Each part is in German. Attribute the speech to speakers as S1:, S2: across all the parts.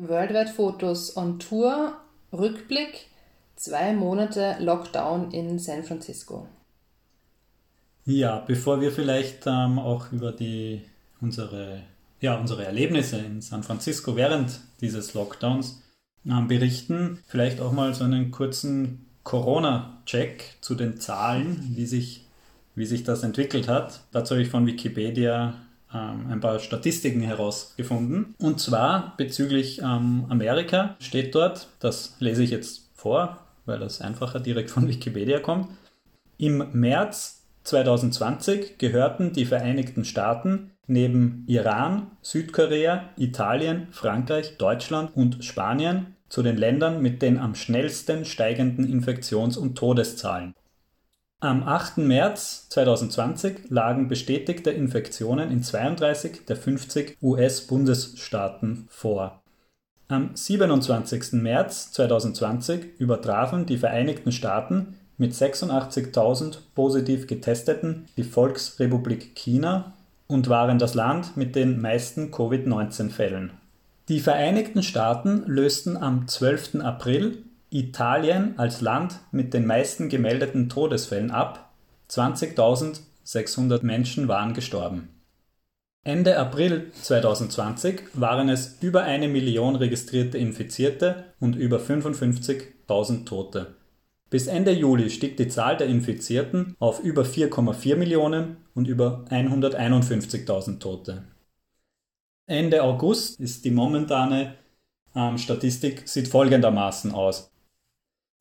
S1: Worldwide Fotos on Tour, Rückblick, zwei Monate Lockdown in San Francisco.
S2: Ja, bevor wir vielleicht ähm, auch über die, unsere, ja, unsere Erlebnisse in San Francisco während dieses Lockdowns ähm, berichten, vielleicht auch mal so einen kurzen Corona-Check zu den Zahlen, wie sich, wie sich das entwickelt hat. Dazu habe ich von Wikipedia ein paar Statistiken herausgefunden. Und zwar bezüglich ähm, Amerika steht dort, das lese ich jetzt vor, weil das einfacher direkt von Wikipedia kommt. Im März 2020 gehörten die Vereinigten Staaten neben Iran, Südkorea, Italien, Frankreich, Deutschland und Spanien zu den Ländern mit den am schnellsten steigenden Infektions- und Todeszahlen. Am 8. März 2020 lagen bestätigte Infektionen in 32 der 50 US-Bundesstaaten vor. Am 27. März 2020 übertrafen die Vereinigten Staaten mit 86.000 positiv Getesteten die Volksrepublik China und waren das Land mit den meisten Covid-19-Fällen. Die Vereinigten Staaten lösten am 12. April Italien als Land mit den meisten gemeldeten Todesfällen ab, 20.600 Menschen waren gestorben. Ende April 2020 waren es über eine Million registrierte Infizierte und über 55.000 Tote. Bis Ende Juli stieg die Zahl der Infizierten auf über 4,4 Millionen und über 151.000 Tote. Ende August ist die momentane ähm, Statistik sieht folgendermaßen aus.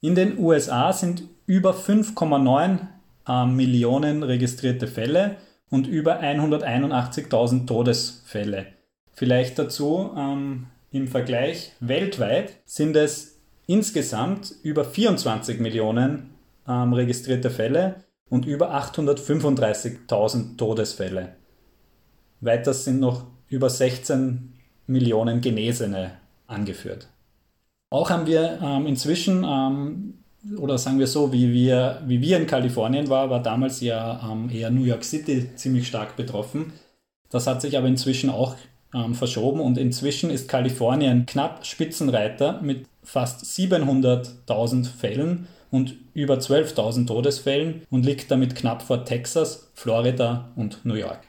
S2: In den USA sind über 5,9 äh, Millionen registrierte Fälle und über 181.000 Todesfälle. Vielleicht dazu ähm, im Vergleich weltweit sind es insgesamt über 24 Millionen ähm, registrierte Fälle und über 835.000 Todesfälle. Weiter sind noch über 16 Millionen Genesene angeführt. Auch haben wir ähm, inzwischen, ähm, oder sagen wir so, wie wir, wie wir in Kalifornien waren, war damals ja ähm, eher New York City ziemlich stark betroffen. Das hat sich aber inzwischen auch ähm, verschoben und inzwischen ist Kalifornien knapp Spitzenreiter mit fast 700.000 Fällen und über 12.000 Todesfällen und liegt damit knapp vor Texas, Florida und New York.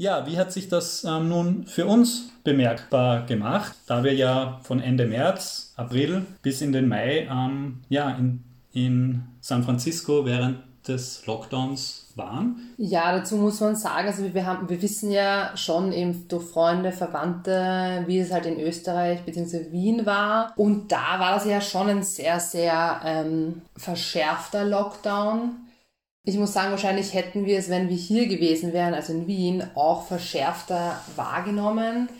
S2: Ja, wie hat sich das ähm, nun für uns bemerkbar gemacht, da wir ja von Ende März, April bis in den Mai ähm, ja, in, in San Francisco während des Lockdowns waren?
S1: Ja, dazu muss man sagen, also wir, haben, wir wissen ja schon eben durch Freunde, Verwandte, wie es halt in Österreich bzw. Wien war. Und da war das ja schon ein sehr, sehr ähm, verschärfter Lockdown. Ich muss sagen, wahrscheinlich hätten wir es, wenn wir hier gewesen wären, also in Wien, auch verschärfter wahrgenommen.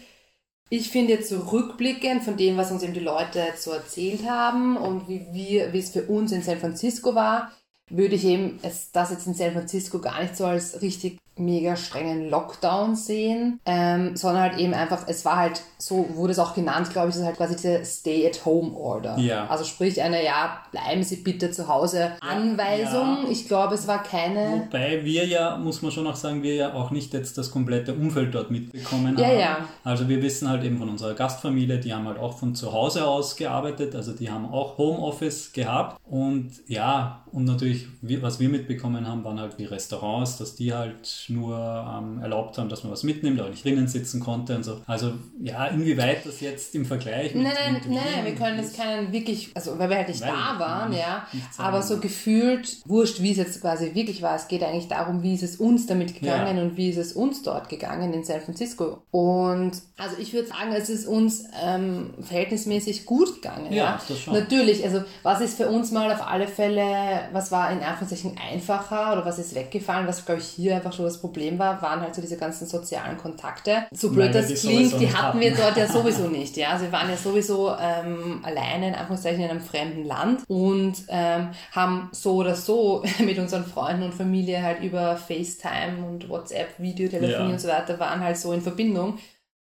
S1: Ich finde jetzt so rückblickend von dem, was uns eben die Leute so erzählt haben und wie, wir, wie es für uns in San Francisco war, würde ich eben es, das jetzt in San Francisco gar nicht so als richtig mega strengen Lockdown sehen, ähm, sondern halt eben einfach, es war halt, so wurde es auch genannt, glaube ich, das ist halt quasi diese Stay-at-Home-Order. Ja. Also sprich eine, ja, bleiben Sie bitte zu Hause Anweisung. Ja. Ich glaube, es war keine...
S2: Wobei wir ja, muss man schon auch sagen, wir ja auch nicht jetzt das komplette Umfeld dort mitbekommen
S1: ja,
S2: haben.
S1: Ja.
S2: Also wir wissen halt eben von unserer Gastfamilie, die haben halt auch von zu Hause aus gearbeitet, also die haben auch Homeoffice gehabt und ja, und natürlich, was wir mitbekommen haben, waren halt die Restaurants, dass die halt nur ähm, erlaubt haben, dass man was mitnimmt, aber nicht drinnen sitzen konnte und so. Also ja, inwieweit das jetzt im Vergleich
S1: mit, Nein, mit nein, wir können jetzt keinen wirklich, also weil wir halt nicht weil da waren, nicht, ja, nicht aber so gefühlt, wurscht, wie es jetzt quasi wirklich war. Es geht eigentlich darum, wie ist es uns damit gegangen ja. und wie ist es uns dort gegangen in San Francisco. Und also ich würde sagen, es ist uns ähm, verhältnismäßig gut gegangen. Ja, ja. Das schon. Natürlich, also was ist für uns mal auf alle Fälle, was war in Anführungszeichen einfacher oder was ist weggefallen, was glaube ich hier einfach schon das Problem war, waren halt so diese ganzen sozialen Kontakte. So blöd das klingt, die hatten wir dort ja sowieso nicht. Ja? Also wir waren ja sowieso ähm, alleine in Anführungszeichen in einem fremden Land und ähm, haben so oder so mit unseren Freunden und Familie halt über FaceTime und WhatsApp, Videotelefonie ja. und so weiter waren halt so in Verbindung.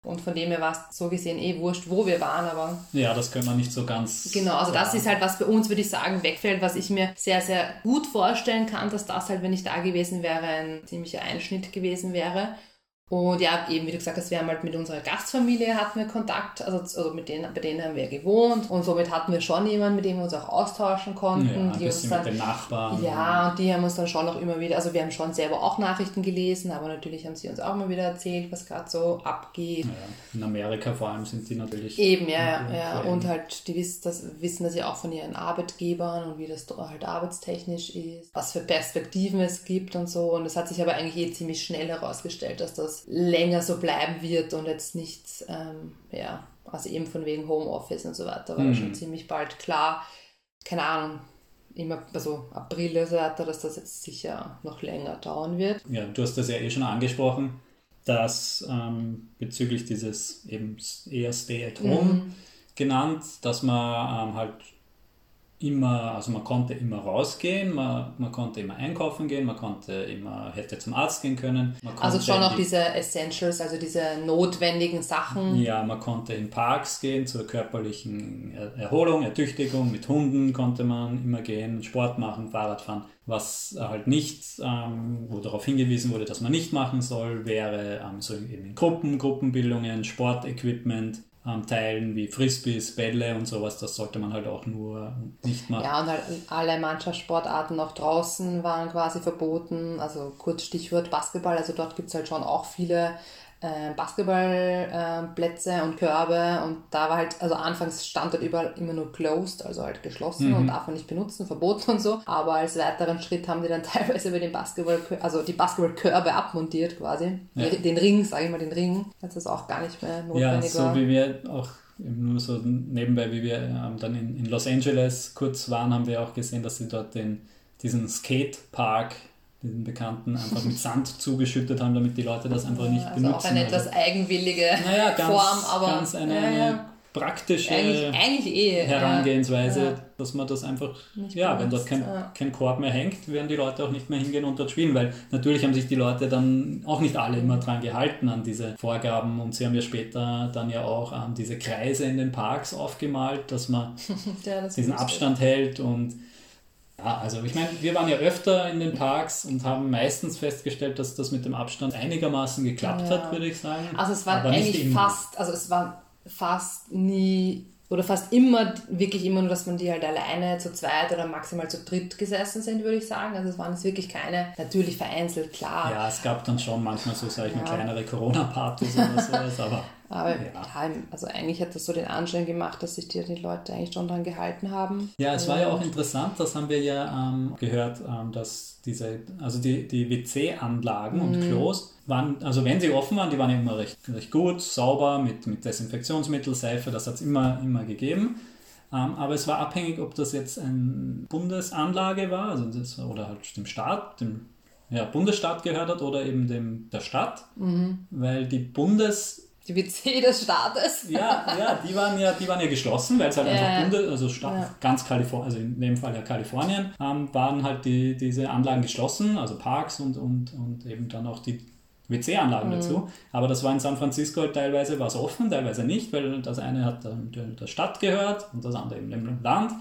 S1: Und von dem her war es so gesehen eh wurscht, wo wir waren, aber.
S2: Ja, das können wir nicht so ganz.
S1: Genau, also das ist halt, was bei uns, würde ich sagen, wegfällt, was ich mir sehr, sehr gut vorstellen kann, dass das halt, wenn ich da gewesen wäre, ein ziemlicher Einschnitt gewesen wäre. Und ja, eben wie du gesagt hast, wir haben halt mit unserer Gastfamilie hatten wir Kontakt, also, also mit denen, bei denen haben wir gewohnt und somit hatten wir schon jemanden, mit dem wir uns auch austauschen konnten. Ja,
S2: die uns dann, mit den Nachbarn.
S1: Ja, und die haben uns dann schon auch immer wieder, also wir haben schon selber auch Nachrichten gelesen, aber natürlich haben sie uns auch immer wieder erzählt, was gerade so abgeht. Ja,
S2: in Amerika vor allem sind die natürlich.
S1: Eben, ja, ja, ja. Und halt, die wissen das, wissen das ja auch von ihren Arbeitgebern und wie das halt arbeitstechnisch ist, was für Perspektiven es gibt und so. Und es hat sich aber eigentlich eh ziemlich schnell herausgestellt, dass das länger so bleiben wird und jetzt nicht, ähm, ja, also eben von wegen Homeoffice und so weiter, war mhm. schon ziemlich bald klar, keine Ahnung, immer, also April und so weiter, dass das jetzt sicher noch länger dauern wird.
S2: Ja, du hast das ja eh schon angesprochen, dass ähm, bezüglich dieses eben eher Stay at Home mhm. genannt, dass man ähm, halt immer, also man konnte immer rausgehen, man, man konnte immer einkaufen gehen, man konnte immer, hätte zum Arzt gehen können.
S1: also schon auch die, diese Essentials, also diese notwendigen Sachen.
S2: Ja, man konnte in Parks gehen zur körperlichen Erholung, Ertüchtigung, mit Hunden konnte man immer gehen, Sport machen, Fahrrad fahren. Was halt nicht, ähm, wo darauf hingewiesen wurde, dass man nicht machen soll, wäre ähm, so eben in Gruppen, Gruppenbildungen, Sportequipment, ähm, teilen, wie Frisbees, Bälle und sowas, das sollte man halt auch nur nicht machen.
S1: Ja, und halt alle Mannschaftssportarten auch draußen waren quasi verboten. Also kurz Stichwort Basketball, also dort gibt es halt schon auch viele äh, Basketballplätze äh, und Körbe und da war halt, also anfangs stand dort überall immer nur closed, also halt geschlossen mhm. und darf man nicht benutzen, verboten und so. Aber als weiteren Schritt haben die dann teilweise über den Basketball, also die Basketballkörbe abmontiert quasi. Ja. Den Ring, sage ich mal, den Ring, das auch gar nicht mehr notwendig
S2: ja, so wie wir auch nur so nebenbei, wie wir ähm, dann in, in Los Angeles kurz waren, haben wir auch gesehen, dass sie dort den, diesen Skatepark diesen Bekannten einfach mit Sand zugeschüttet haben, damit die Leute das einfach nicht also benutzen.
S1: Auch eine etwas eigenwillige naja, ganz, Form, aber
S2: ganz eine, ja, ja. praktische eigentlich, eigentlich eh, Herangehensweise, ja. dass man das einfach, nicht ja, benutzt, wenn dort kein, kein Korb mehr hängt, werden die Leute auch nicht mehr hingehen und dort spielen, weil natürlich haben sich die Leute dann auch nicht alle immer dran gehalten an diese Vorgaben und sie haben ja später dann ja auch ähm, diese Kreise in den Parks aufgemalt, dass man das diesen Abstand hält und ja, also ich meine, wir waren ja öfter in den Parks und haben meistens festgestellt, dass das mit dem Abstand einigermaßen geklappt ja. hat, würde ich sagen.
S1: Also es war eigentlich fast, also es war fast nie oder fast immer, wirklich immer nur, dass man die halt alleine zu zweit oder maximal zu dritt gesessen sind, würde ich sagen. Also es waren jetzt wirklich keine, natürlich vereinzelt, klar.
S2: Ja, es gab dann schon manchmal so, sage ich mal, kleinere Corona-Partys oder sowas, aber
S1: aber ja. also eigentlich hat das so den Anschein gemacht, dass sich die, die Leute eigentlich schon dran gehalten haben.
S2: Ja, es war ja auch interessant, das haben wir ja ähm, gehört, ähm, dass diese, also die, die WC-Anlagen mhm. und Klos waren, also wenn sie offen waren, die waren ja immer recht, recht gut, sauber, mit, mit Desinfektionsmittel, Seife, das hat es immer, immer gegeben. Ähm, aber es war abhängig, ob das jetzt eine Bundesanlage war, also das, oder halt dem Staat, dem ja, Bundesstaat gehört hat oder eben dem, der Stadt, mhm. weil die Bundes
S1: die WC des Staates.
S2: Ja, ja, die waren ja, die waren ja geschlossen, weil es halt ja. einfach Bunde, also Staat, ja. ganz Kalifornien, also in dem Fall ja Kalifornien, ähm, waren halt die, diese Anlagen geschlossen, also Parks und, und, und eben dann auch die WC-Anlagen mhm. dazu. Aber das war in San Francisco halt teilweise was offen, teilweise nicht, weil das eine hat der Stadt gehört und das andere eben dem Land.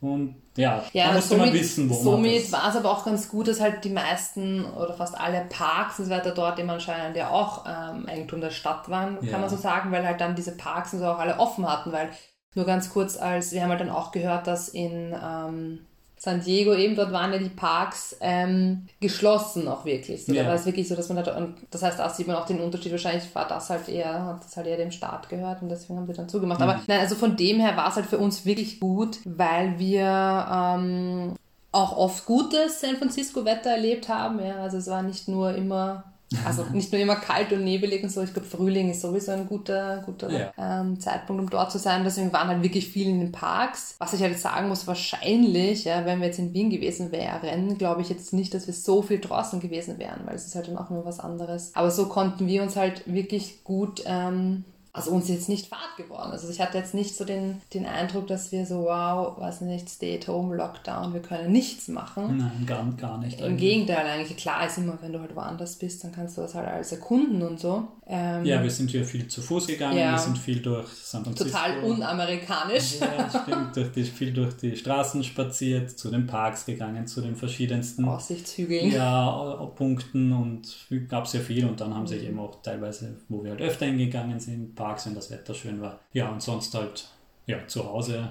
S2: Und ja,
S1: ja da musste somit, man wissen, wo Somit war es aber auch ganz gut, dass halt die meisten oder fast alle Parks und so weiter dort eben anscheinend ja auch ähm, Eigentum der Stadt waren, ja. kann man so sagen, weil halt dann diese Parks und so auch alle offen hatten, weil nur ganz kurz als, wir haben halt dann auch gehört, dass in ähm, San Diego eben, dort waren ja die Parks ähm, geschlossen auch wirklich. So, ja. Da war es wirklich so, dass man da, und das heißt, da sieht man auch den Unterschied, wahrscheinlich war das halt eher, hat das halt eher dem Staat gehört und deswegen haben sie dann zugemacht. Mhm. Aber nein, also von dem her war es halt für uns wirklich gut, weil wir ähm, auch oft gutes San Francisco Wetter erlebt haben. Ja, also es war nicht nur immer also nicht nur immer kalt und nebelig und so. Ich glaube, Frühling ist sowieso ein guter, guter ja. ähm, Zeitpunkt, um dort zu sein. Deswegen waren halt wirklich viele in den Parks. Was ich halt sagen muss, wahrscheinlich, ja, wenn wir jetzt in Wien gewesen wären, glaube ich jetzt nicht, dass wir so viel draußen gewesen wären, weil es ist halt dann auch nur was anderes. Aber so konnten wir uns halt wirklich gut ähm, also uns ist jetzt nicht fad geworden. Also ich hatte jetzt nicht so den, den Eindruck, dass wir so, wow, weiß nicht, Stay at Home, Lockdown, wir können nichts machen.
S2: Nein, gar, gar nicht.
S1: Im eigentlich. Gegenteil, eigentlich klar ist immer, wenn du halt woanders bist, dann kannst du das halt alles erkunden und so.
S2: Ähm, ja, wir sind ja viel zu Fuß gegangen, ja. wir sind viel durch San
S1: Francisco. Total unamerikanisch.
S2: Ja, stimmt, durch die, viel durch die Straßen spaziert, zu den Parks gegangen, zu den verschiedensten
S1: Aussichtshügeln.
S2: Ja, Punkten und gab es ja viel und dann haben sich eben auch teilweise, wo wir halt öfter hingegangen sind, Parks, wenn das Wetter schön war. Ja, und sonst halt ja, zu Hause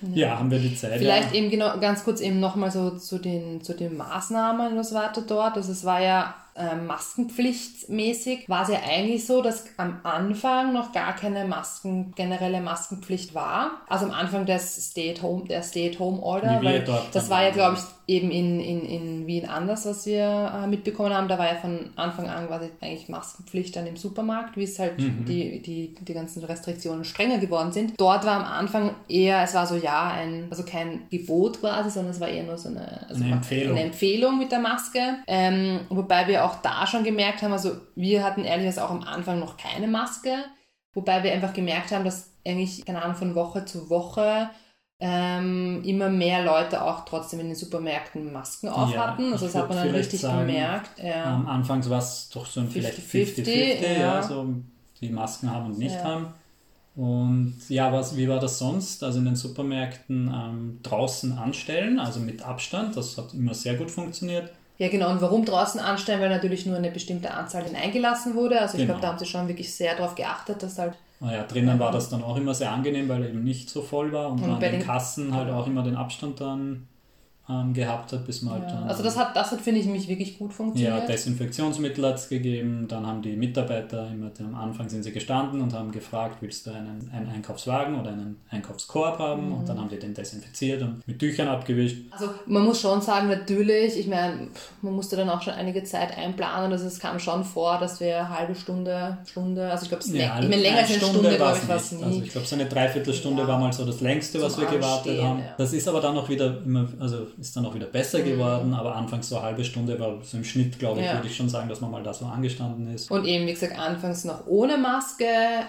S2: ja. ja, haben wir die Zeit.
S1: Vielleicht ja. eben genau ganz kurz eben nochmal so zu den, zu den Maßnahmen, was war da dort. Also es war ja äh, Maskenpflichtmäßig war es ja eigentlich so, dass am Anfang noch gar keine Masken, generelle Maskenpflicht war. Also am Anfang des Stay-at-Home, der Stay-at-Home-Order, weil das war ja, glaube ich, eben in, in, in Wien anders, was wir äh, mitbekommen haben. Da war ja von Anfang an quasi eigentlich Maskenpflicht dann im Supermarkt, wie es halt mhm. die, die, die ganzen Restriktionen strenger geworden sind. Dort war am Anfang eher, es war so ja, ein, also kein Gebot quasi, sondern es war eher nur so eine, also
S2: eine, Empfehlung.
S1: eine Empfehlung mit der Maske. Ähm, wobei wir auch da schon gemerkt haben, also wir hatten ehrlich auch am Anfang noch keine Maske, wobei wir einfach gemerkt haben, dass eigentlich, keine Ahnung, von Woche zu Woche ähm, immer mehr Leute auch trotzdem in den Supermärkten Masken auf ja, hatten. Also das hat man dann richtig sagen, gemerkt.
S2: Ja. Am Anfang war es doch so ein 50, vielleicht 50-50, ja. ja. so die Masken haben und nicht haben. Und ja, was, wie war das sonst? Also in den Supermärkten ähm, draußen anstellen, also mit Abstand, das hat immer sehr gut funktioniert.
S1: Ja, genau. Und warum draußen anstellen? Weil natürlich nur eine bestimmte Anzahl hineingelassen wurde. Also ich genau. glaube, da haben sie schon wirklich sehr darauf geachtet, dass halt.
S2: Naja, drinnen war das dann auch immer sehr angenehm, weil er eben nicht so voll war und, und an den, den Kassen halt auch immer den Abstand dann ähm, gehabt hat, bis man
S1: ja.
S2: halt dann,
S1: Also das hat, das hat, finde ich, mich wirklich gut funktioniert.
S2: Ja, Desinfektionsmittel hat es gegeben, dann haben die Mitarbeiter immer am Anfang sind sie gestanden und haben gefragt, willst du einen, einen Einkaufswagen oder einen Einkaufskorb haben? Mhm. Und dann haben die den desinfiziert und mit Tüchern abgewischt.
S1: Also man muss schon sagen, natürlich, ich meine, man musste dann auch schon einige Zeit einplanen, also es kam schon vor, dass wir eine halbe Stunde, Stunde, also ich glaube, ja, ich meine, länger als eine Stunde, Stunde glaube ich, was nie.
S2: Also ich glaube, so eine Dreiviertelstunde ja. war mal so das längste, was wir gewartet haben. Ja. Das ist aber dann auch wieder immer, also ist dann auch wieder besser mhm. geworden, aber anfangs so eine halbe Stunde war so im Schnitt, glaube ich, ja. würde ich schon sagen, dass man mal da so angestanden ist.
S1: Und eben, wie gesagt, anfangs noch ohne Maske,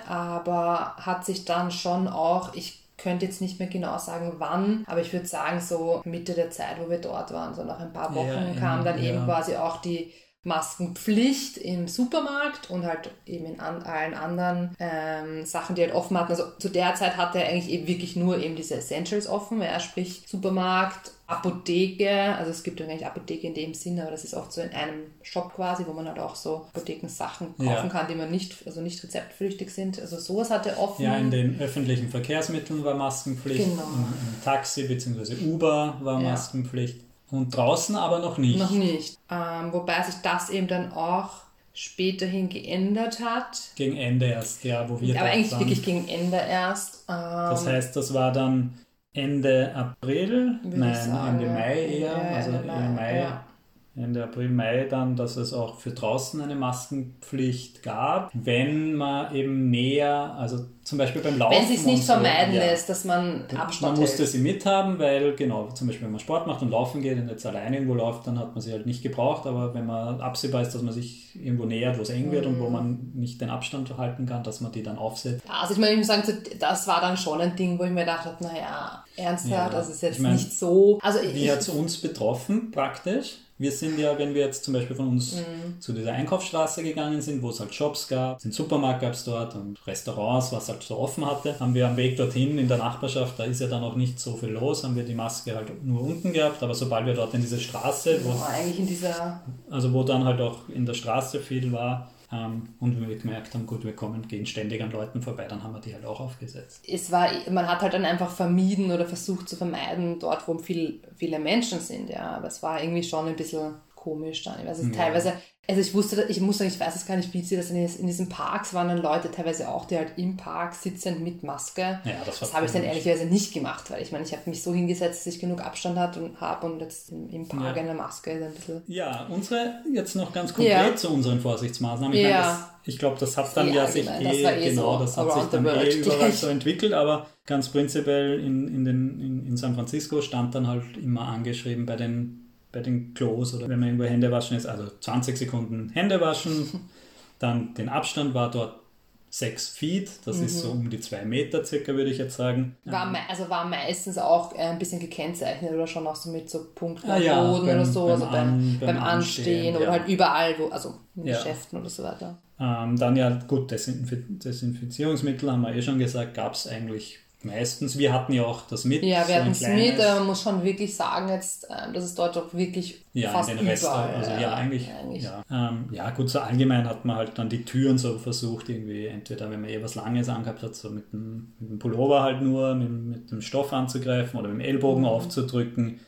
S1: aber hat sich dann schon auch, ich könnte jetzt nicht mehr genau sagen, wann, aber ich würde sagen, so Mitte der Zeit, wo wir dort waren, so nach ein paar Wochen ja, kam dann ja. eben quasi auch die Maskenpflicht im Supermarkt und halt eben in an, allen anderen ähm, Sachen, die halt offen hatten. Also zu der Zeit hatte er eigentlich eben wirklich nur eben diese Essentials offen, ja, sprich Supermarkt, Apotheke, also es gibt ja eigentlich Apotheke in dem Sinne, aber das ist oft so in einem Shop quasi, wo man halt auch so Apothekensachen kaufen ja. kann, die man nicht, also nicht rezeptpflichtig sind. Also sowas hatte offen.
S2: Ja, in den öffentlichen Verkehrsmitteln war Maskenpflicht, genau. im, im Taxi bzw. Uber war ja. Maskenpflicht. Und draußen aber noch nicht.
S1: Noch nicht. Ähm, wobei sich das eben dann auch späterhin geändert hat.
S2: Gegen Ende erst, ja, wo wir.
S1: Aber eigentlich waren. wirklich gegen Ende erst.
S2: Ähm, das heißt, das war dann Ende April, nein, Ende Mai eher, ja, also Ende Mai, Mai ja. Ende April, Mai dann, dass es auch für draußen eine Maskenpflicht gab, wenn man eben näher, also zum Beispiel beim Laufen.
S1: Wenn es sich nicht so, vermeiden ja, lässt, dass man Abstand
S2: Man musste sie mithaben, weil genau, zum Beispiel wenn man Sport macht und laufen geht und jetzt alleine irgendwo läuft, dann hat man sie halt nicht gebraucht, aber wenn man absehbar ist, dass man sich irgendwo nähert, wo es eng wird mhm. und wo mhm. man nicht den Abstand halten kann, dass man die dann aufsetzt.
S1: Also ich meine, ich muss sagen, das war dann schon ein Ding, wo ich mir gedacht habe, naja, ernsthaft, ja, das ist jetzt ich mein, nicht so. Also
S2: wie hat es uns betroffen praktisch? Wir sind ja, wenn wir jetzt zum Beispiel von uns mhm. zu dieser Einkaufsstraße gegangen sind, wo es halt Shops gab, den Supermarkt gab es dort und Restaurants, was halt so offen hatte, haben wir am Weg dorthin in der Nachbarschaft, da ist ja dann auch nicht so viel los, haben wir die Maske halt nur unten gehabt, aber sobald wir dort in diese Straße,
S1: wo, ja, eigentlich in dieser...
S2: also wo dann halt auch in der Straße viel war, ähm, und wir gemerkt haben, gut, wir kommen, gehen ständig an Leuten vorbei, dann haben wir die halt auch aufgesetzt.
S1: Es war, man hat halt dann einfach vermieden oder versucht zu vermeiden, dort, wo viel, viele Menschen sind, ja. Aber es war irgendwie schon ein bisschen komisch dann. Also ja. teilweise also ich wusste, ich muss sagen, ich weiß es gar nicht, wie sie das in, in diesen Parks waren dann Leute teilweise auch, die halt im Park sitzen mit Maske.
S2: Ja, das,
S1: das habe ich dann ehrlicherweise nicht gemacht, weil ich meine, ich habe mich so hingesetzt, dass ich genug Abstand hat und habe und jetzt im, im Park ja. eine Maske ist ein bisschen.
S2: Ja, unsere jetzt noch ganz konkret ja. zu unseren Vorsichtsmaßnahmen. Ich ja. meine, das, ich glaube, das hat dann ja sich eh, eh genau, so das hat sich dann eh überall so entwickelt, aber ganz prinzipiell in, in, den, in, in San Francisco stand dann halt immer angeschrieben bei den bei den Klos oder wenn man irgendwo Hände waschen ist, also 20 Sekunden Hände waschen, dann den Abstand war dort sechs Feet, das mhm. ist so um die zwei Meter circa, würde ich jetzt sagen.
S1: War, also war meistens auch äh, ein bisschen gekennzeichnet oder schon auch so mit so Punkten ah, ja, Boden beim, oder so, beim, also beim, An, beim, Anstehen, Anstehen oder ja. halt überall, wo, also in ja. Geschäften oder so weiter.
S2: Ähm, dann ja, gut, Desinf Desinfizierungsmittel haben wir eh schon gesagt, gab es eigentlich meistens. Wir hatten ja auch das mit.
S1: Ja, wir hatten es mit, aber man muss schon wirklich sagen jetzt, ähm, dass es dort auch wirklich ja, fast in den Rest, überall,
S2: also ja, eigentlich, eigentlich. Ja. Ähm, ja, gut, so allgemein hat man halt dann die Türen so versucht, irgendwie entweder, wenn man eh was Langes angehabt hat, so mit dem, mit dem Pullover halt nur, mit, mit dem Stoff anzugreifen oder mit dem Ellbogen mhm. aufzudrücken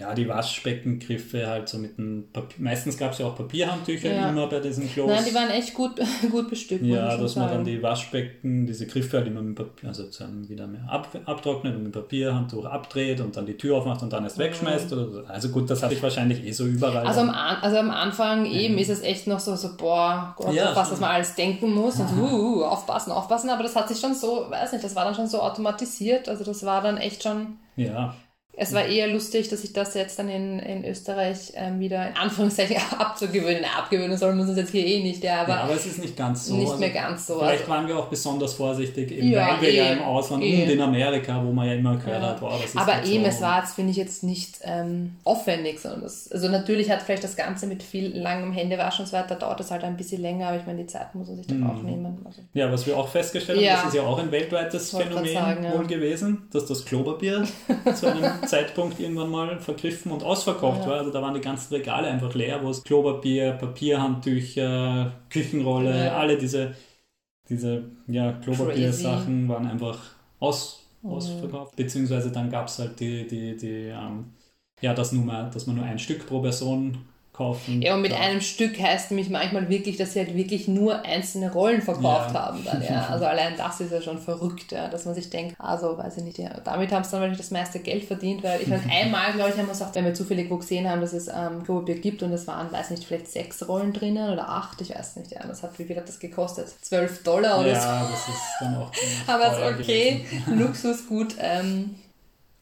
S2: ja, die Waschbeckengriffe halt so mit dem Papier. Meistens gab es ja auch Papierhandtücher ja. immer bei diesen Klos.
S1: Nein, die waren echt gut, gut bestückt.
S2: Ja, dass man dann die Waschbecken, diese Griffe halt immer mit Papier, also dann wieder mehr ab, abtrocknet und mit Papierhandtuch abdreht und dann die Tür aufmacht und dann erst wegschmeißt. Oder so. Also gut, das hatte ich wahrscheinlich eh so überall.
S1: Also am, also am Anfang mhm. eben ist es echt noch so, so boah, Gott, ja, was, was man alles denken muss und uh, aufpassen, aufpassen. Aber das hat sich schon so, weiß nicht, das war dann schon so automatisiert. Also das war dann echt schon.
S2: Ja.
S1: Es war eher lustig, dass ich das jetzt dann in, in Österreich ähm, wieder in Anführungszeichen abzugewöhnen. Abgewöhnen sollen wir uns jetzt hier eh nicht, ja, aber,
S2: ja, aber es ist nicht ganz so.
S1: Nicht also mehr ganz so.
S2: Vielleicht also, waren wir auch besonders vorsichtig, eben, ja, weil wir eh, ja im Ausland eh. und in Amerika, wo man ja immer gehört ja. hat, wow, das ist
S1: Aber eben, so. es war jetzt, finde ich, jetzt nicht ähm, aufwendig, sondern das, also natürlich hat vielleicht das Ganze mit viel langem Händewaschen und so weiter, dauert das halt ein bisschen länger, aber ich meine, die Zeit muss man sich dann mhm. auch nehmen. Also.
S2: Ja, was wir auch festgestellt haben, das ist ja auch ein weltweites Phänomen sagen, wohl gewesen, dass das Klopapier zu einem Zeitpunkt irgendwann mal vergriffen und ausverkauft ja. war. Also da waren die ganzen Regale einfach leer, wo es Klopapier, Papierhandtücher, Küchenrolle, ja. alle diese, diese ja, Klopapier-Sachen waren einfach aus, mhm. ausverkauft. Beziehungsweise dann gab es halt die, die, die ähm, ja, das nur mal, dass man nur ein Stück pro Person kaufen.
S1: Ja, und mit darf. einem Stück heißt nämlich manchmal wirklich, dass sie halt wirklich nur einzelne Rollen verkauft ja. haben dann, ja. Also allein das ist ja schon verrückt, ja, dass man sich denkt, also weiß ich nicht, ja, damit haben sie dann wahrscheinlich das meiste Geld verdient, weil ich meine, einmal, glaube ich, haben wir gesagt, wenn wir zufällig wo gesehen haben, dass es ähm, Klopapier gibt und es waren, weiß nicht, vielleicht sechs Rollen drinnen oder acht, ich weiß nicht, ja, das hat, wie viel hat das gekostet? Zwölf Dollar oder
S2: ja,
S1: so.
S2: Ja, das ist dann auch
S1: Aber okay, Luxusgut, ähm,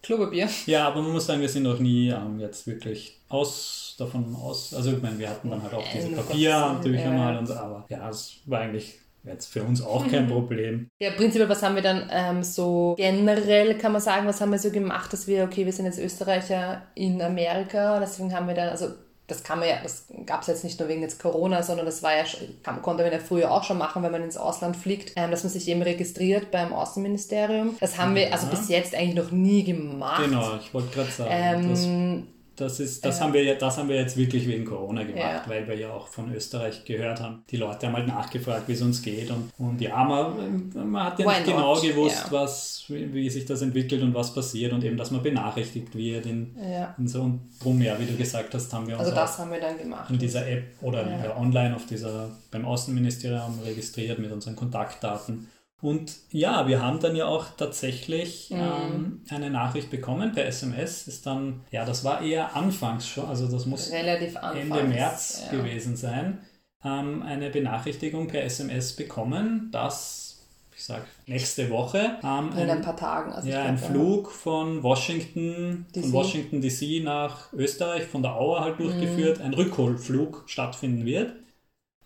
S1: Klopapier.
S2: Ja, aber man muss sagen, wir sind noch nie ähm, jetzt wirklich aus davon aus. Also ich meine, wir hatten dann halt auch diese Papierhandtücher ja. mal und so, aber ja, es war eigentlich jetzt für uns auch kein Problem.
S1: Ja, prinzipiell, was haben wir dann ähm, so generell, kann man sagen, was haben wir so gemacht, dass wir, okay, wir sind jetzt Österreicher in Amerika, deswegen haben wir dann, also das kann man ja, das gab es jetzt nicht nur wegen jetzt Corona, sondern das war ja, kann, konnte man ja früher auch schon machen, wenn man ins Ausland fliegt, ähm, dass man sich eben registriert beim Außenministerium. Das haben ja. wir also bis jetzt eigentlich noch nie gemacht.
S2: Genau, ich wollte gerade sagen. Ähm, das, ist, das, ja. haben wir, das haben wir jetzt wirklich wegen Corona gemacht, ja. weil wir ja auch von Österreich gehört haben. Die Leute haben halt nachgefragt, wie es uns geht. Und, und ja, man, man hat ja Why nicht not? genau gewusst, ja. was, wie, wie, sich das entwickelt und was passiert und eben, dass man benachrichtigt wird. In, in so, und drum, ja, wie du gesagt hast, haben wir uns
S1: also das haben wir dann gemacht.
S2: in dieser App oder online auf dieser, beim Außenministerium registriert mit unseren Kontaktdaten. Und ja, wir haben dann ja auch tatsächlich mhm. ähm, eine Nachricht bekommen per SMS. Ist dann, ja, das war eher anfangs schon, also das muss
S1: Relativ
S2: Ende März ja. gewesen sein, ähm, eine Benachrichtigung per SMS bekommen, dass ich sag nächste Woche
S1: ähm, in ein, paar Tagen,
S2: also ja, ein Flug von Washington, DC. von Washington DC nach Österreich, von der Auer halt durchgeführt, mhm. ein Rückholflug stattfinden wird.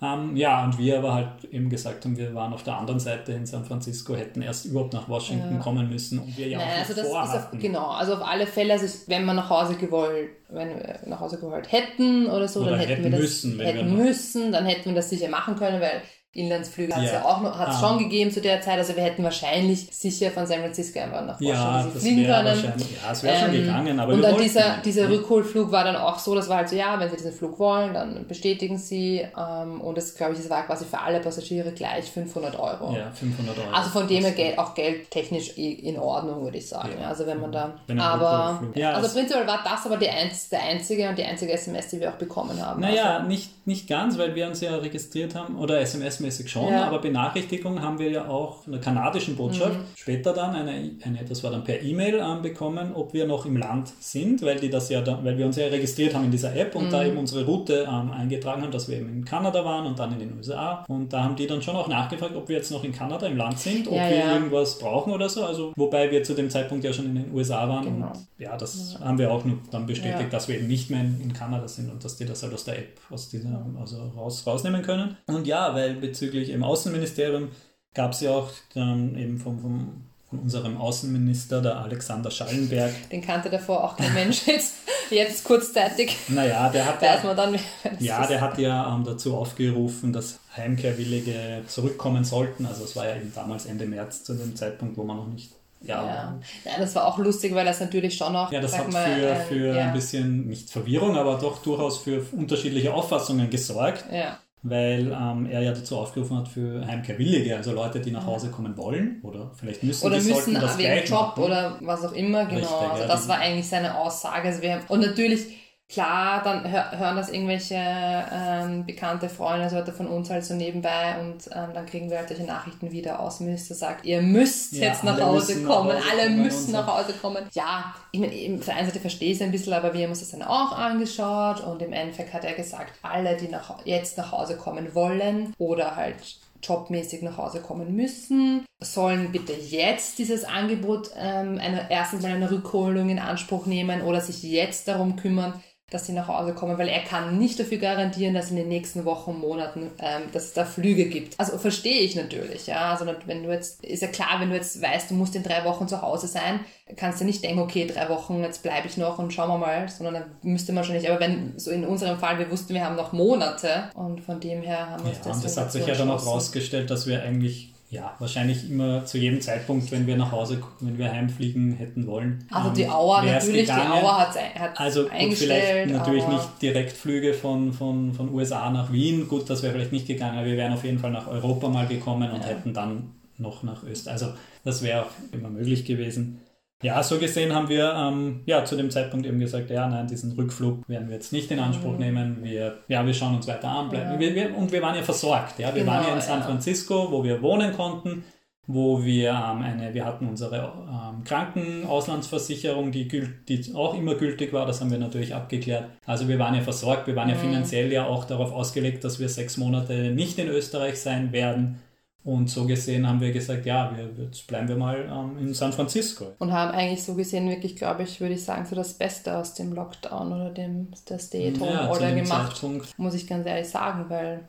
S2: Ähm, ja, und wir aber halt eben gesagt haben, wir waren auf der anderen Seite in San Francisco, hätten erst überhaupt nach Washington ja. kommen müssen und wir ja Nein, auch
S1: also das ist auf, Genau, also auf alle Fälle, also wenn wir nach Hause gewollt, wenn wir nach Hause gewollt hätten oder so, oder dann hätten, hätten wir das müssen, hätten müssen, dann hätten wir das sicher machen können, weil Inlandsflüge hat es ja. ja auch noch, hat's ah. schon gegeben zu der Zeit. Also wir hätten wahrscheinlich sicher von San Francisco einfach nach Washington ja, fliegen können.
S2: Ja, es wäre ähm, schon gegangen, aber
S1: Und dann dieser, dieser Rückholflug war dann auch so, das war halt so, ja, wenn Sie diesen Flug wollen, dann bestätigen Sie. Ähm, und das, glaube ich, das war quasi für alle Passagiere gleich 500 Euro.
S2: Ja, 500 Euro.
S1: Also von dem her Geld, auch geldtechnisch in Ordnung, würde ich sagen. Ja. Also wenn man da, wenn aber, also prinzipiell war das aber die einz, der einzige und die einzige SMS, die wir auch bekommen haben.
S2: Naja,
S1: also.
S2: nicht, nicht ganz, weil wir uns ja registriert haben, oder SMS mäßig schon, ja. aber Benachrichtigung haben wir ja auch von der kanadischen Botschaft mhm. später dann eine, eine, das war dann per E-Mail ähm, bekommen, ob wir noch im Land sind, weil die das ja dann, weil wir uns ja registriert haben in dieser App und mhm. da eben unsere Route ähm, eingetragen haben, dass wir eben in Kanada waren und dann in den USA und da haben die dann schon auch nachgefragt, ob wir jetzt noch in Kanada im Land sind, ob ja, wir ja. irgendwas brauchen oder so, also wobei wir zu dem Zeitpunkt ja schon in den USA waren genau. und ja, das haben wir auch nur dann bestätigt, dass wir eben nicht mehr in, in, Kanada sind und dass die das halt aus der App aus dieser, also raus, rausnehmen können und ja, weil bezüglich im Außenministerium gab es ja auch dann eben vom, vom, von unserem Außenminister, der Alexander Schallenberg.
S1: Den kannte davor auch kein Mensch jetzt, jetzt kurzzeitig.
S2: Naja, der hat
S1: weiß man dann,
S2: ja, der hat ja ähm, dazu aufgerufen, dass Heimkehrwillige zurückkommen sollten. Also es war ja eben damals Ende März zu dem Zeitpunkt, wo man noch nicht ja.
S1: ja. ja. das war auch lustig, weil das natürlich schon auch.
S2: Ja, das hat mal, für, für ja. ein bisschen, nicht Verwirrung, aber doch durchaus für unterschiedliche Auffassungen gesorgt.
S1: Ja
S2: weil ähm, er ja dazu aufgerufen hat für Heimkehrwillige, also Leute, die nach Hause kommen wollen oder vielleicht müssen
S1: oder
S2: die
S1: müssen
S2: das
S1: wegen Job machen. oder was auch immer, genau. Richtig, also das war eigentlich seine Aussage. Also und natürlich klar, dann hören das irgendwelche ähm, bekannte Freunde so von uns halt so nebenbei und ähm, dann kriegen wir halt solche Nachrichten wie der Außenminister sagt, ihr müsst ja, jetzt nach Hause kommen, nach Hause alle kommen müssen nach Hause kommen. Ja, ich meine, auf der einen Seite verstehe ich es ein bisschen, aber wir haben uns das dann auch angeschaut und im Endeffekt hat er gesagt, alle, die nach, jetzt nach Hause kommen wollen oder halt jobmäßig nach Hause kommen müssen, sollen bitte jetzt dieses Angebot ähm, eine, erstens mal eine Rückholung in Anspruch nehmen oder sich jetzt darum kümmern, dass sie nach Hause kommen, weil er kann nicht dafür garantieren, dass in den nächsten Wochen, Monaten, ähm, dass es da Flüge gibt. Also verstehe ich natürlich, ja. Also wenn du jetzt, ist ja klar, wenn du jetzt weißt, du musst in drei Wochen zu Hause sein, kannst du nicht denken, okay, drei Wochen, jetzt bleibe ich noch und schauen wir mal, sondern dann müsste man schon nicht. Aber wenn, so in unserem Fall, wir wussten, wir haben noch Monate und von dem her haben wir
S2: ja, das. Und das hat sich ja dann auch rausgestellt, dass wir eigentlich ja, wahrscheinlich immer zu jedem Zeitpunkt, wenn wir nach Hause, wenn wir heimfliegen hätten wollen.
S1: Also die Auer natürlich,
S2: gegangen.
S1: die Auer hat es
S2: Also vielleicht natürlich nicht Direktflüge von, von, von USA nach Wien, gut, das wäre vielleicht nicht gegangen, aber wir wären auf jeden Fall nach Europa mal gekommen und ja. hätten dann noch nach Österreich. Also das wäre auch immer möglich gewesen. Ja, so gesehen haben wir ähm, ja, zu dem Zeitpunkt eben gesagt, ja, nein, diesen Rückflug werden wir jetzt nicht in Anspruch mhm. nehmen. Wir, ja, wir schauen uns weiter an. Bleiben. Ja. Wir, wir, und wir waren ja versorgt. Ja? Wir genau, waren ja in San Francisco, wo wir wohnen konnten, wo wir ähm, eine, wir hatten unsere ähm, Krankenauslandsversicherung, die, die auch immer gültig war. Das haben wir natürlich abgeklärt. Also wir waren ja versorgt. Wir waren ja mhm. finanziell ja auch darauf ausgelegt, dass wir sechs Monate nicht in Österreich sein werden. Und so gesehen haben wir gesagt, ja, wir, jetzt bleiben wir mal ähm, in San Francisco.
S1: Und haben eigentlich so gesehen wirklich, glaube ich, würde ich sagen, so das Beste aus dem Lockdown oder dem der Stay-at-Home-Order ja, gemacht. Zeitpunkt. Muss ich ganz ehrlich sagen, weil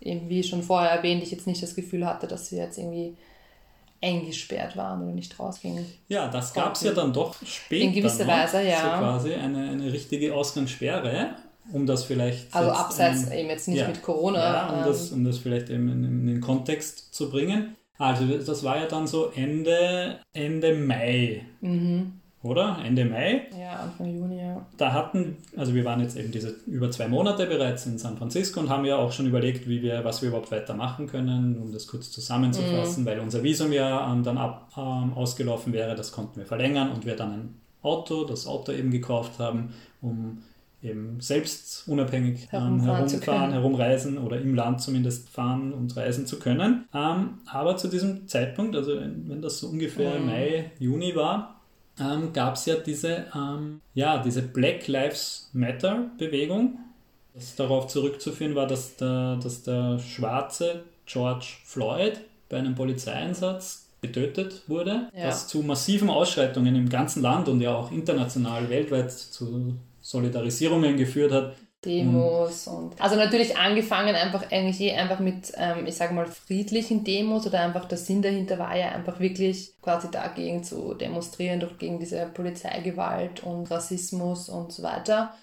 S1: eben wie schon vorher erwähnt, ich jetzt nicht das Gefühl hatte, dass wir jetzt irgendwie eingesperrt waren oder nicht rausgingen.
S2: Ja, das gab es ja dann doch später.
S1: In gewisser Weise, ja.
S2: So quasi eine, eine richtige Ausgangssperre um das vielleicht.
S1: Also jetzt, abseits ähm, eben jetzt nicht ja, mit Corona.
S2: Ja, um, ähm, das, um das vielleicht eben in, in, den Kontext zu bringen. Also das war ja dann so Ende, Ende Mai.
S1: Mhm.
S2: Oder? Ende Mai.
S1: Ja, Anfang Juni, ja.
S2: Da hatten, also wir waren jetzt eben diese über zwei Monate bereits in San Francisco und haben ja auch schon überlegt, wie wir, was wir überhaupt weitermachen können, um das kurz zusammenzufassen, mhm. weil unser Visum ja ähm, dann ab, ähm, ausgelaufen wäre, das konnten wir verlängern und wir dann ein Auto, das Auto eben gekauft haben, um eben selbst unabhängig ähm, herumfahren, herumreisen oder im Land zumindest fahren und reisen zu können. Ähm, aber zu diesem Zeitpunkt, also wenn das so ungefähr mhm. Mai, Juni war, ähm, gab es ja diese, ähm, ja, diese Black Lives Matter Bewegung. Das darauf zurückzuführen war, dass der, dass der schwarze George Floyd bei einem Polizeieinsatz getötet wurde, ja. was zu massiven Ausschreitungen im ganzen Land und ja auch international, weltweit zu Solidarisierungen geführt hat.
S1: Demos und also natürlich angefangen einfach eigentlich eh einfach mit, ähm, ich sage mal, friedlichen Demos oder einfach der Sinn dahinter war ja einfach wirklich quasi dagegen zu demonstrieren, doch gegen diese Polizeigewalt und Rassismus und so weiter.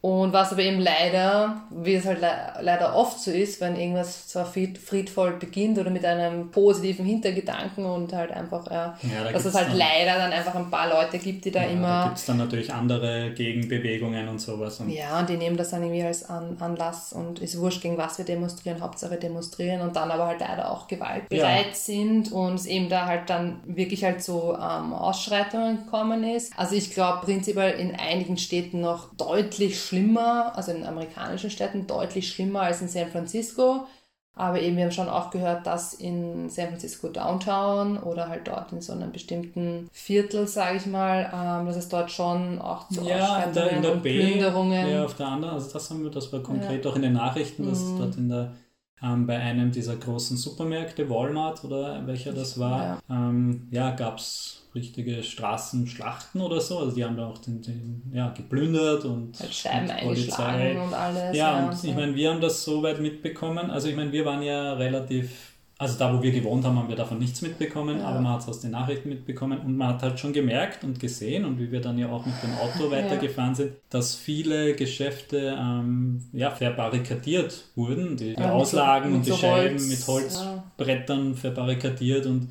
S1: Und was aber eben leider, wie es halt le leider oft so ist, wenn irgendwas zwar friedvoll beginnt oder mit einem positiven Hintergedanken und halt einfach, ja, ja da dass es halt dann, leider dann einfach ein paar Leute gibt, die da ja, immer. Da
S2: gibt es dann natürlich andere Gegenbewegungen und sowas. Und
S1: ja, und die nehmen das dann irgendwie als An Anlass und ist wurscht, gegen was wir demonstrieren, Hauptsache demonstrieren und dann aber halt leider auch gewaltbereit ja. sind und es eben da halt dann wirklich halt so ähm, Ausschreitungen gekommen ist. Also ich glaube prinzipiell in einigen Städten noch deutlich schlimmer, also in amerikanischen Städten deutlich schlimmer als in San Francisco. Aber eben, wir haben schon auch gehört, dass in San Francisco Downtown oder halt dort in so einem bestimmten Viertel, sage ich mal, ähm, dass es dort schon auch zu
S2: ja, in der, in der und Plünderungen. Ja, auf der anderen, also das haben wir, das war konkret ja. auch in den Nachrichten, dass mhm. dort in der ähm, bei einem dieser großen Supermärkte, Walmart oder welcher das war, ja, ähm, ja gab es richtige Straßenschlachten oder so. Also die haben da auch den, den ja, geplündert und,
S1: halt Scheiben und Polizei. und alles.
S2: Ja, ja und so. ich meine, wir haben das so weit mitbekommen. Also ich meine, wir waren ja relativ also da, wo wir gewohnt haben, haben wir davon nichts mitbekommen, ja. aber man hat es aus den Nachrichten mitbekommen und man hat halt schon gemerkt und gesehen und wie wir dann ja auch mit dem Auto weitergefahren ja. sind, dass viele Geschäfte ähm, ja, verbarrikadiert wurden. Die, die Auslagen so, und die so Scheiben Holz, mit Holzbrettern verbarrikadiert und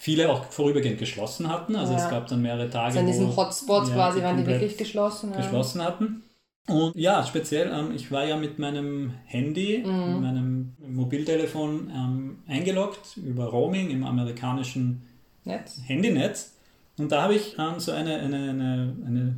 S2: viele auch vorübergehend geschlossen hatten. Also es gab dann mehrere Tage. Also
S1: in diesem Hotspot quasi waren die wirklich geschlossen.
S2: Geschlossen hatten. Und ja, speziell, ähm, ich war ja mit meinem Handy, mhm. mit meinem Mobiltelefon ähm, eingeloggt über Roaming im amerikanischen Netz. Handynetz. Und da habe ich ähm, so eine, eine, eine, eine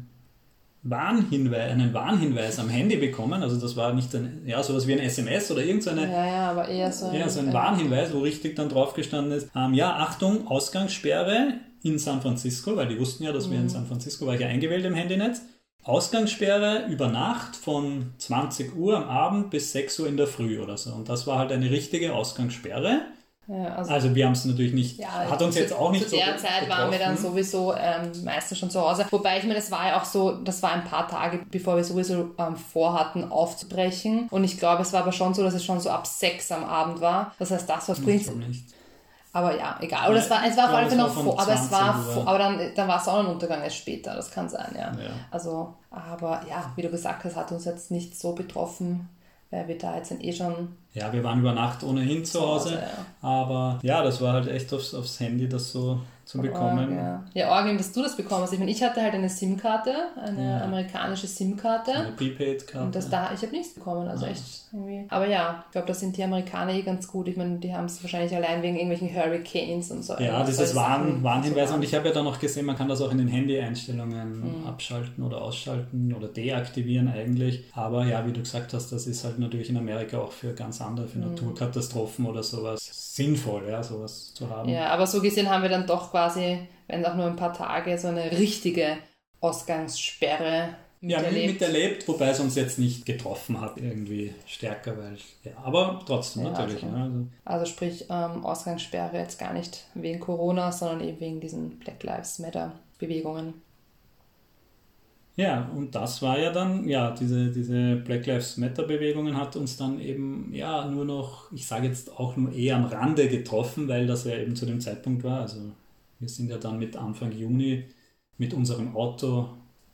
S2: Warnhinweis, einen Warnhinweis am Handy bekommen. Also das war nicht ein, ja, sowas wie ein SMS oder irgendeine.
S1: Ja, ja, aber eher so
S2: ein, eher so ein Warnhinweis, wo richtig dann drauf gestanden ist, ähm, ja, Achtung, Ausgangssperre in San Francisco, weil die wussten ja, dass mhm. wir in San Francisco war ich ja eingewählt im Handynetz. Ausgangssperre über Nacht von 20 Uhr am Abend bis 6 Uhr in der Früh oder so. Und das war halt eine richtige Ausgangssperre. Ja, also, also, wir haben es natürlich nicht, ja, hat uns zu, jetzt auch nicht
S1: zu so der Zeit betroffen. waren wir dann sowieso ähm, meistens schon zu Hause. Wobei ich mir, das war ja auch so, das war ein paar Tage, bevor wir sowieso ähm, vorhatten aufzubrechen. Und ich glaube, es war aber schon so, dass es schon so ab sechs am Abend war. Das heißt, das war prinzipiell aber ja, egal. Oder es war, es war auf alle Fälle noch vor, aber es war vor, aber dann, dann war Sonnenuntergang erst später, das kann sein, ja. ja. Also, aber ja, wie du gesagt hast, hat uns jetzt nicht so betroffen, weil wir da jetzt eh schon.
S2: Ja, wir waren über Nacht ohnehin zu Hause, Hause ja. aber ja, das war halt echt aufs, aufs Handy, das so zu bekommen.
S1: ja, ja Orgel, dass du das bekommen hast. Ich meine, ich hatte halt eine SIM-Karte, eine ja. amerikanische SIM-Karte. Eine
S2: Prepaid-Karte.
S1: Und das da, ich habe nichts bekommen, also ja. echt irgendwie. Aber ja, ich glaube, da sind die Amerikaner eh ganz gut. Ich meine, die haben es wahrscheinlich allein wegen irgendwelchen Hurricanes und so.
S2: Ja, dieses Warn, Warnhinweis. Und ich habe ja dann noch gesehen, man kann das auch in den Handy-Einstellungen mhm. abschalten oder ausschalten oder deaktivieren eigentlich. Aber ja, wie du gesagt hast, das ist halt natürlich in Amerika auch für ganz andere, für mhm. Naturkatastrophen oder sowas sinnvoll, ja, sowas zu haben.
S1: Ja, aber so gesehen haben wir dann doch quasi, wenn auch nur ein paar Tage, so eine richtige Ausgangssperre
S2: miterlebt. Ja, miterlebt, wobei es uns jetzt nicht getroffen hat, irgendwie stärker, weil, ja, aber trotzdem ja, natürlich.
S1: Also,
S2: ja,
S1: also. also sprich, ähm, Ausgangssperre jetzt gar nicht wegen Corona, sondern eben wegen diesen Black Lives Matter Bewegungen.
S2: Ja, und das war ja dann, ja, diese, diese Black Lives Matter Bewegungen hat uns dann eben, ja, nur noch, ich sage jetzt auch nur eher am Rande getroffen, weil das ja eben zu dem Zeitpunkt war. Also wir sind ja dann mit Anfang Juni mit unserem Auto,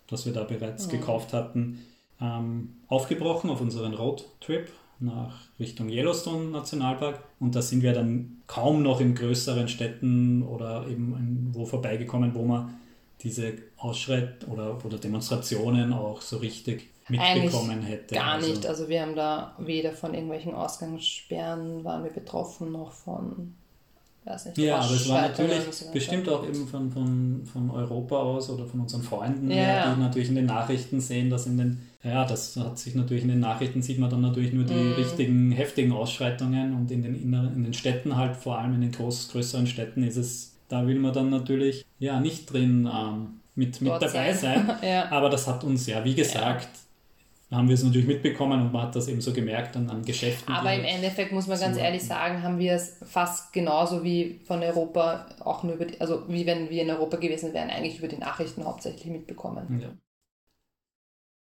S2: das wir da bereits mhm. gekauft hatten, ähm, aufgebrochen auf unseren Roadtrip nach Richtung Yellowstone Nationalpark und da sind wir dann kaum noch in größeren Städten oder eben wo vorbeigekommen, wo man diese Ausschreit oder, oder Demonstrationen auch so richtig mitbekommen Eigentlich hätte.
S1: Gar also, nicht. Also wir haben da weder von irgendwelchen Ausgangssperren waren wir betroffen, noch von nicht.
S2: Ja, aber es war natürlich bestimmt auch eben von, von, von Europa aus oder von unseren Freunden, ja, ja. die natürlich in den Nachrichten sehen, dass in den, ja, das hat sich natürlich in den Nachrichten sieht man dann natürlich nur die mm. richtigen heftigen Ausschreitungen und in den, in den Städten halt, vor allem in den groß, größeren Städten ist es da will man dann natürlich ja nicht drin ähm, mit, mit dabei sein. ja. Aber das hat uns ja, wie gesagt, ja. haben wir es natürlich mitbekommen und man hat das eben so gemerkt an, an Geschäften.
S1: Aber im Endeffekt muss man ganz ehrlich sagen, haben wir es fast genauso wie von Europa, auch nur über die, also wie wenn wir in Europa gewesen wären, eigentlich über die Nachrichten hauptsächlich mitbekommen. Ja.